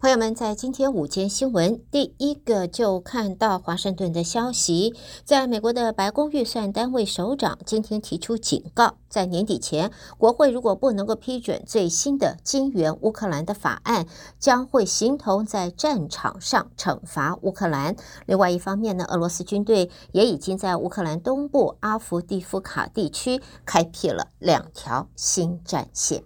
朋友们，在今天午间新闻，第一个就看到华盛顿的消息，在美国的白宫预算单位首长今天提出警告，在年底前，国会如果不能够批准最新的金援乌克兰的法案，将会形同在战场上惩罚乌克兰。另外一方面呢，俄罗斯军队也已经在乌克兰东部阿夫迪夫卡地区开辟了两条新战线。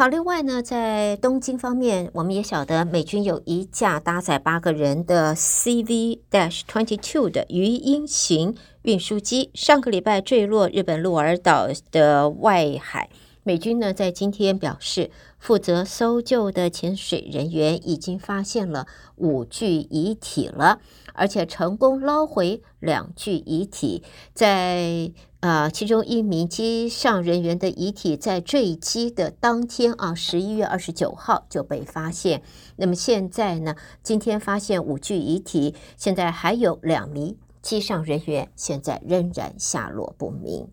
好，另外呢，在东京方面，我们也晓得美军有一架搭载八个人的 CV-22 的鱼鹰型运输机，上个礼拜坠落日本鹿儿岛的外海。美军呢，在今天表示，负责搜救的潜水人员已经发现了五具遗体了，而且成功捞回两具遗体，在。呃，其中一名机上人员的遗体在坠机的当天啊，十一月二十九号就被发现。那么现在呢，今天发现五具遗体，现在还有两名机上人员现在仍然下落不明。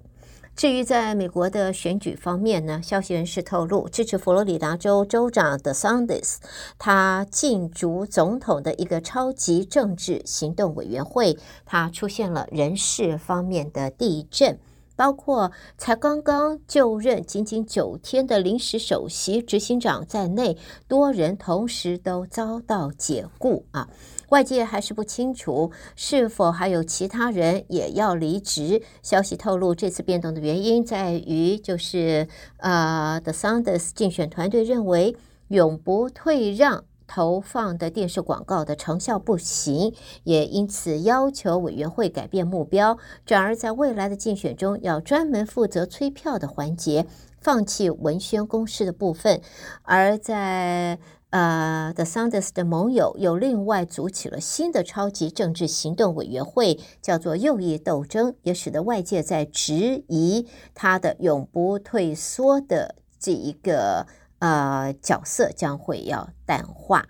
至于在美国的选举方面呢，消息人士透露，支持佛罗里达州州长德桑蒂斯，他竞逐总统的一个超级政治行动委员会，他出现了人事方面的地震，包括才刚刚就任仅仅九天的临时首席执行长在内，多人同时都遭到解雇啊。外界还是不清楚是否还有其他人也要离职。消息透露，这次变动的原因在于，就是呃，The Sanders 竞选团队认为永不退让投放的电视广告的成效不行，也因此要求委员会改变目标，转而在未来的竞选中要专门负责催票的环节，放弃文宣公示的部分，而在。呃，The Sanders 的盟友又另外组起了新的超级政治行动委员会，叫做右翼斗争，也使得外界在质疑他的永不退缩的这一个呃角色将会要淡化。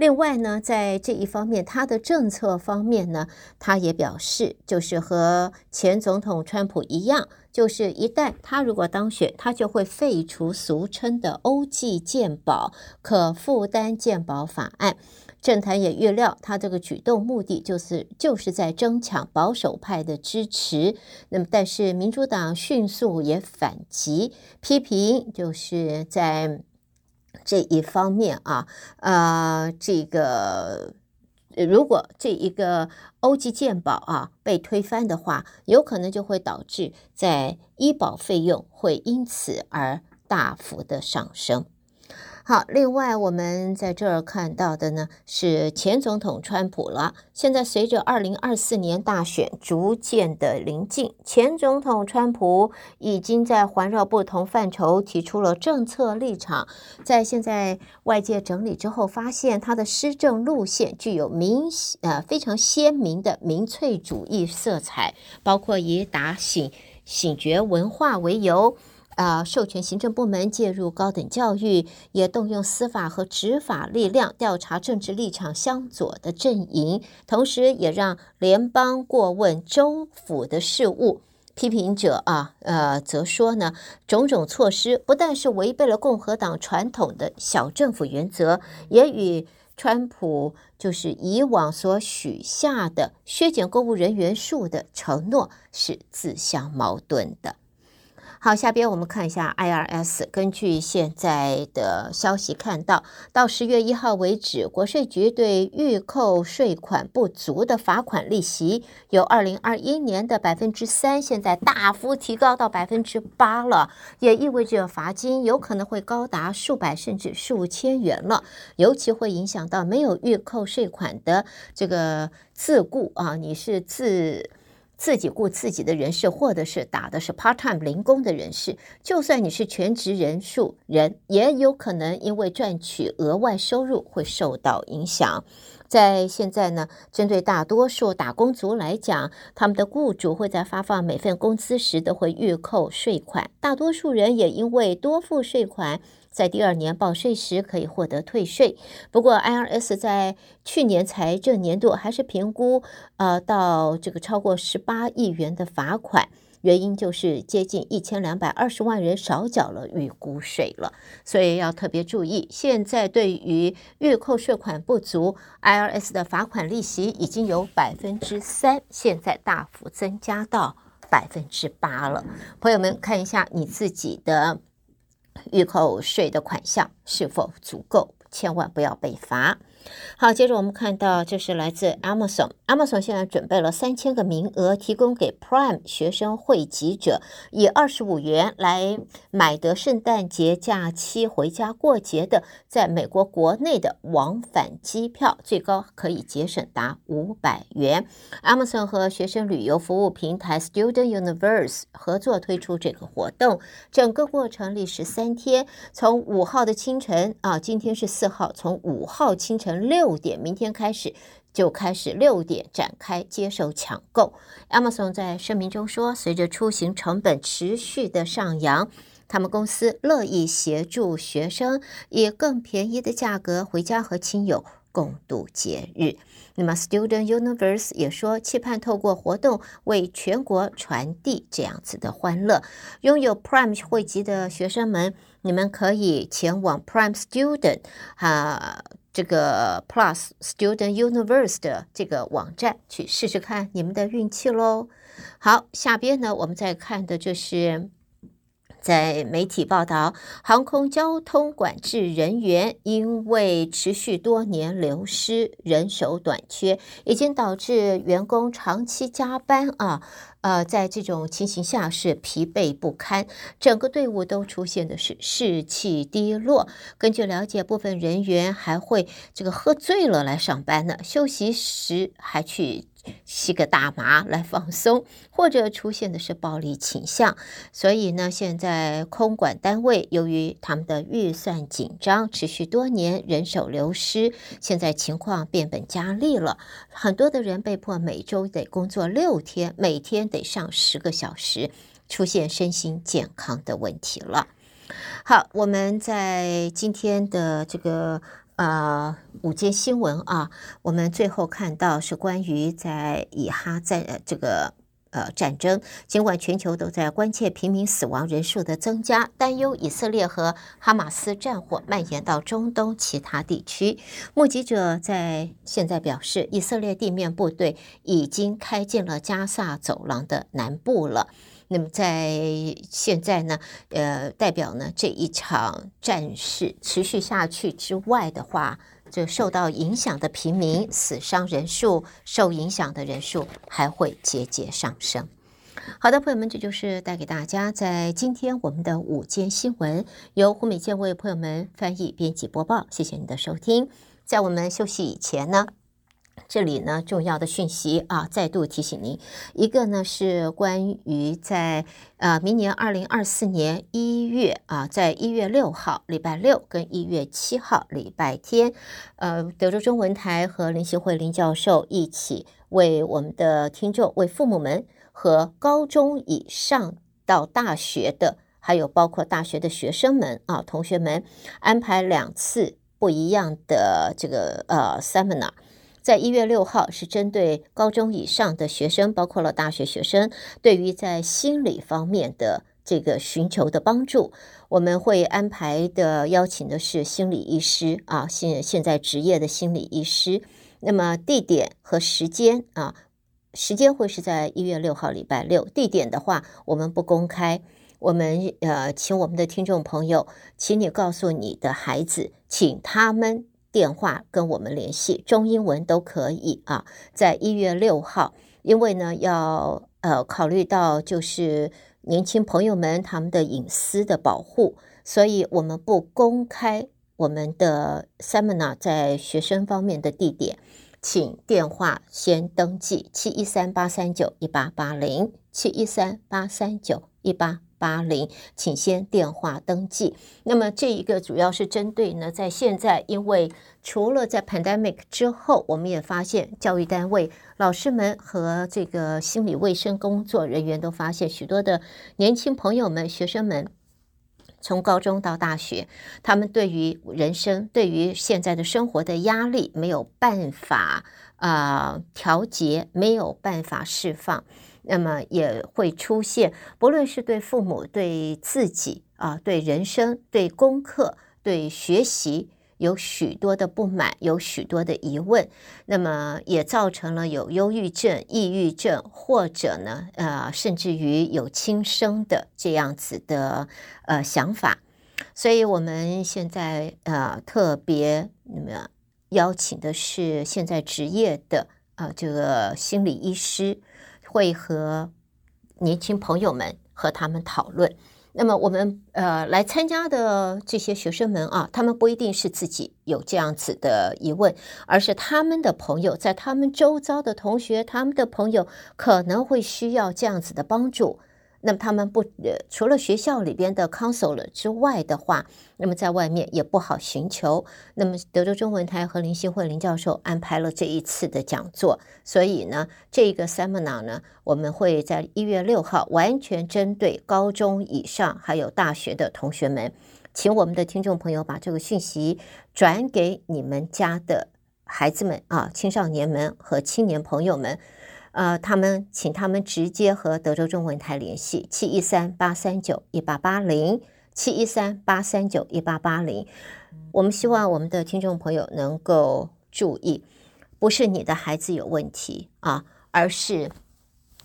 另外呢，在这一方面，他的政策方面呢，他也表示，就是和前总统川普一样，就是一旦他如果当选，他就会废除俗称的欧际健保可负担健保法案。政坛也预料，他这个举动目的就是就是在争抢保守派的支持。那么，但是民主党迅速也反击，批评就是在。这一方面啊，呃，这个如果这一个欧际健保啊被推翻的话，有可能就会导致在医保费用会因此而大幅的上升。好，另外我们在这儿看到的呢是前总统川普了。现在随着二零二四年大选逐渐的临近，前总统川普已经在环绕不同范畴提出了政策立场。在现在外界整理之后，发现他的施政路线具有明呃非常鲜明的民粹主义色彩，包括以打醒醒觉文化为由。啊，授权行政部门介入高等教育，也动用司法和执法力量调查政治立场相左的阵营，同时也让联邦过问州府的事务。批评者啊，呃，则说呢，种种措施不但是违背了共和党传统的小政府原则，也与川普就是以往所许下的削减公务人员数的承诺是自相矛盾的。好，下边我们看一下 IRS。根据现在的消息看到，到十月一号为止，国税局对预扣税款不足的罚款利息，由二零二一年的百分之三，现在大幅提高到百分之八了，也意味着罚金有可能会高达数百甚至数千元了，尤其会影响到没有预扣税款的这个自雇啊，你是自。自己雇自己的人士，或者是打的是 part time 零工的人士，就算你是全职人数人，也有可能因为赚取额外收入会受到影响。在现在呢，针对大多数打工族来讲，他们的雇主会在发放每份工资时都会预扣税款，大多数人也因为多付税款。在第二年报税时可以获得退税，不过 IRS 在去年财政年度还是评估，呃，到这个超过十八亿元的罚款。原因就是接近一千两百二十万人少缴了预估税了，所以要特别注意。现在对于预扣税款不足，IRS 的罚款利息已经有百分之三，现在大幅增加到百分之八了。朋友们看一下你自己的预扣税的款项是否足够，千万不要被罚。好，接着我们看到，这是来自 Amazon。Amazon 现在准备了三千个名额，提供给 Prime 学生汇集者，以二十五元来买得圣诞节假期回家过节的，在美国国内的往返机票，最高可以节省达五百元。Amazon 和学生旅游服务平台 Student Universe 合作推出这个活动，整个过程历时三天，从五号的清晨啊，今天是四号，从五号清晨。六点，明天开始就开始六点展开接受抢购。Amazon 在声明中说，随着出行成本持续的上扬，他们公司乐意协助学生以更便宜的价格回家和亲友共度节日。那么，Student Universe 也说，期盼透过活动为全国传递这样子的欢乐。拥有 Prime 会籍的学生们，你们可以前往 Prime Student 啊。这个 Plus Student Universe 的这个网站去试试看你们的运气喽。好，下边呢，我们再看的就是在媒体报道，航空交通管制人员因为持续多年流失、人手短缺，已经导致员工长期加班啊。呃，在这种情形下是疲惫不堪，整个队伍都出现的是士气低落。根据了解，部分人员还会这个喝醉了来上班呢，休息时还去吸个大麻来放松，或者出现的是暴力倾向。所以呢，现在空管单位由于他们的预算紧张，持续多年人手流失，现在情况变本加厉了。很多的人被迫每周得工作六天，每天。得上十个小时，出现身心健康的问题了。好，我们在今天的这个呃午间新闻啊，我们最后看到是关于在以哈在呃这个。呃，战争尽管全球都在关切平民死亡人数的增加，担忧以色列和哈马斯战火蔓延到中东其他地区。目击者在现在表示，以色列地面部队已经开进了加萨走廊的南部了。那么在现在呢，呃，代表呢这一场战事持续下去之外的话。这受到影响的平民死伤人数，受影响的人数还会节节上升。好的，朋友们，这就是带给大家在今天我们的午间新闻，由胡美健为朋友们翻译、编辑、播报。谢谢您的收听。在我们休息以前呢。这里呢，重要的讯息啊，再度提醒您，一个呢是关于在呃明年二零二四年一月啊，在一月六号礼拜六跟一月七号礼拜天，呃，德州中文台和林锡慧林教授一起为我们的听众、为父母们和高中以上到大学的，还有包括大学的学生们啊，同学们安排两次不一样的这个呃 seminar。在一月六号是针对高中以上的学生，包括了大学学生，对于在心理方面的这个寻求的帮助，我们会安排的邀请的是心理医师啊，现现在职业的心理医师。那么地点和时间啊，时间会是在一月六号礼拜六，地点的话我们不公开。我们呃，请我们的听众朋友，请你告诉你的孩子，请他们。电话跟我们联系，中英文都可以啊。在一月六号，因为呢要呃考虑到就是年轻朋友们他们的隐私的保护，所以我们不公开我们的 seminar 在学生方面的地点，请电话先登记七一三八三九一八八零七一三八三九一八。八零，请先电话登记。那么这一个主要是针对呢，在现在，因为除了在 pandemic 之后，我们也发现教育单位、老师们和这个心理卫生工作人员都发现许多的年轻朋友们、学生们，从高中到大学，他们对于人生、对于现在的生活的压力没有办法啊、调节，没有办法释放。那么也会出现，不论是对父母、对自己啊、对人生、对功课、对学习，有许多的不满，有许多的疑问，那么也造成了有忧郁症、抑郁症，或者呢，呃，甚至于有轻生的这样子的呃想法。所以，我们现在呃特别那么邀请的是现在职业的啊、这个心理医师，会和年轻朋友们和他们讨论。那么我们呃来参加的这些学生们啊，他们不一定是自己有这样子的疑问，而是他们的朋友，在他们周遭的同学，他们的朋友可能会需要这样子的帮助。那么他们不呃，除了学校里边的 counselor 之外的话，那么在外面也不好寻求。那么德州中文台和林信惠林教授安排了这一次的讲座，所以呢，这个 seminar 呢，我们会在一月六号完全针对高中以上还有大学的同学们，请我们的听众朋友把这个讯息转给你们家的孩子们啊，青少年们和青年朋友们。呃，他们请他们直接和德州中文台联系，七一三八三九一八八零，七一三八三九一八八零。我们希望我们的听众朋友能够注意，不是你的孩子有问题啊，而是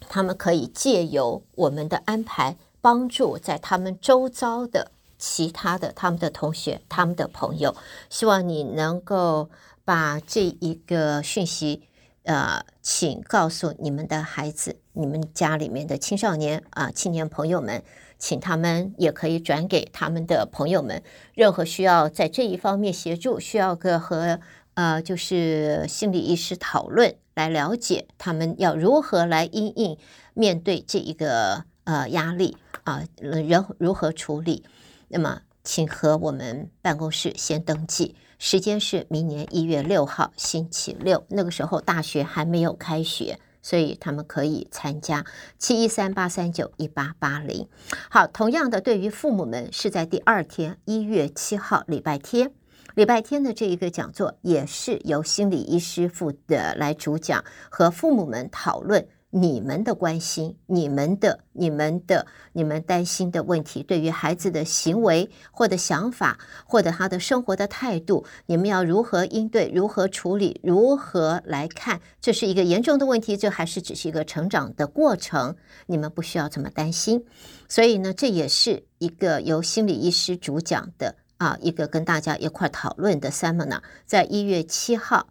他们可以借由我们的安排，帮助在他们周遭的其他的他们的同学、他们的朋友。希望你能够把这一个讯息。呃，请告诉你们的孩子，你们家里面的青少年啊、青年朋友们，请他们也可以转给他们的朋友们。任何需要在这一方面协助，需要个和呃，就是心理医师讨论，来了解他们要如何来因应面对这一个呃压力啊，人、如何处理。那么，请和我们办公室先登记。时间是明年一月六号星期六，那个时候大学还没有开学，所以他们可以参加七一三八三九一八八零。好，同样的，对于父母们是在第二天一月七号礼拜天，礼拜天的这一个讲座也是由心理医师负责来主讲，和父母们讨论。你们的关心，你们的、你们的、你们担心的问题，对于孩子的行为或者想法，或者他的生活的态度，你们要如何应对、如何处理、如何来看？这是一个严重的问题，这还是只是一个成长的过程？你们不需要这么担心。所以呢，这也是一个由心理医师主讲的啊，一个跟大家一块讨论的 seminar，在一月七号。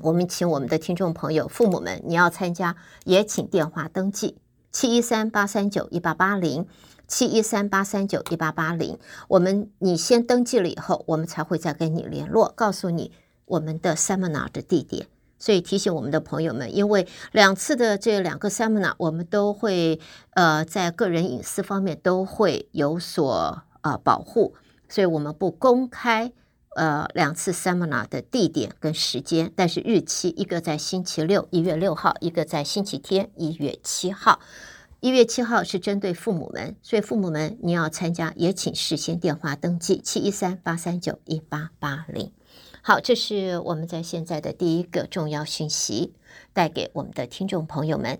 我们请我们的听众朋友、父母们，你要参加，也请电话登记七一三八三九一八八零，七一三八三九一八八零。我们你先登记了以后，我们才会再跟你联络，告诉你我们的 seminar 的地点。所以提醒我们的朋友们，因为两次的这两个 seminar，我们都会呃在个人隐私方面都会有所呃保护，所以我们不公开。呃，两次 seminar 的地点跟时间，但是日期一个在星期六一月六号，一个在星期天一月七号。一月七号是针对父母们，所以父母们你要参加，也请事先电话登记七一三八三九一八八零。好，这是我们在现在的第一个重要讯息，带给我们的听众朋友们。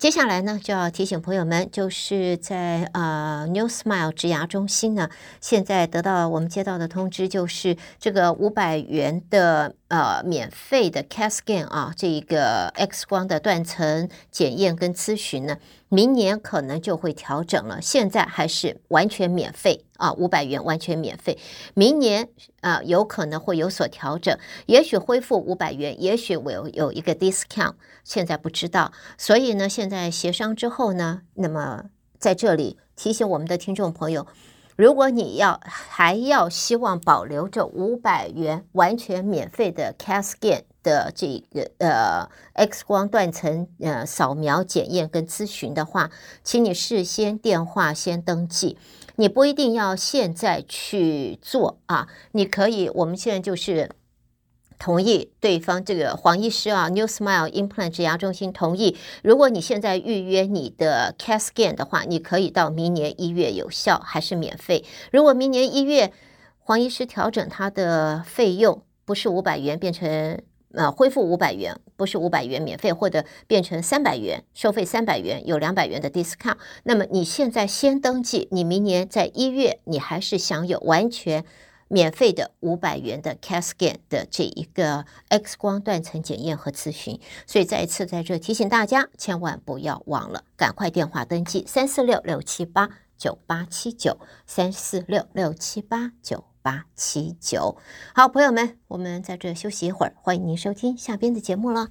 接下来呢，就要提醒朋友们，就是在呃 New Smile 植牙中心呢，现在得到我们接到的通知，就是这个五百元的呃免费的 CAT Scan 啊，这一个 X 光的断层检验跟咨询呢。明年可能就会调整了，现在还是完全免费啊，五百元完全免费。明年啊，有可能会有所调整，也许恢复五百元，也许我有一个 discount，现在不知道。所以呢，现在协商之后呢，那么在这里提醒我们的听众朋友，如果你要还要希望保留这五百元完全免费的 CAT scan。的这个呃 X 光断层呃扫描检验跟咨询的话，请你事先电话先登记，你不一定要现在去做啊，你可以，我们现在就是同意对方这个黄医师啊，New Smile Implant 植牙中心同意，如果你现在预约你的 CAT scan 的话，你可以到明年一月有效，还是免费。如果明年一月黄医师调整他的费用，不是五百元变成。呃恢复五百元，不是五百元免费，或者变成三百元收费三百元，有两百元的 discount。那么你现在先登记，你明年在一月你还是享有完全。免费的五百元的 CAT scan 的这一个 X 光断层检验和咨询，所以再一次在这提醒大家，千万不要忘了，赶快电话登记三四六六七八九八七九三四六六七八九八七九。好，朋友们，我们在这休息一会儿，欢迎您收听下边的节目了。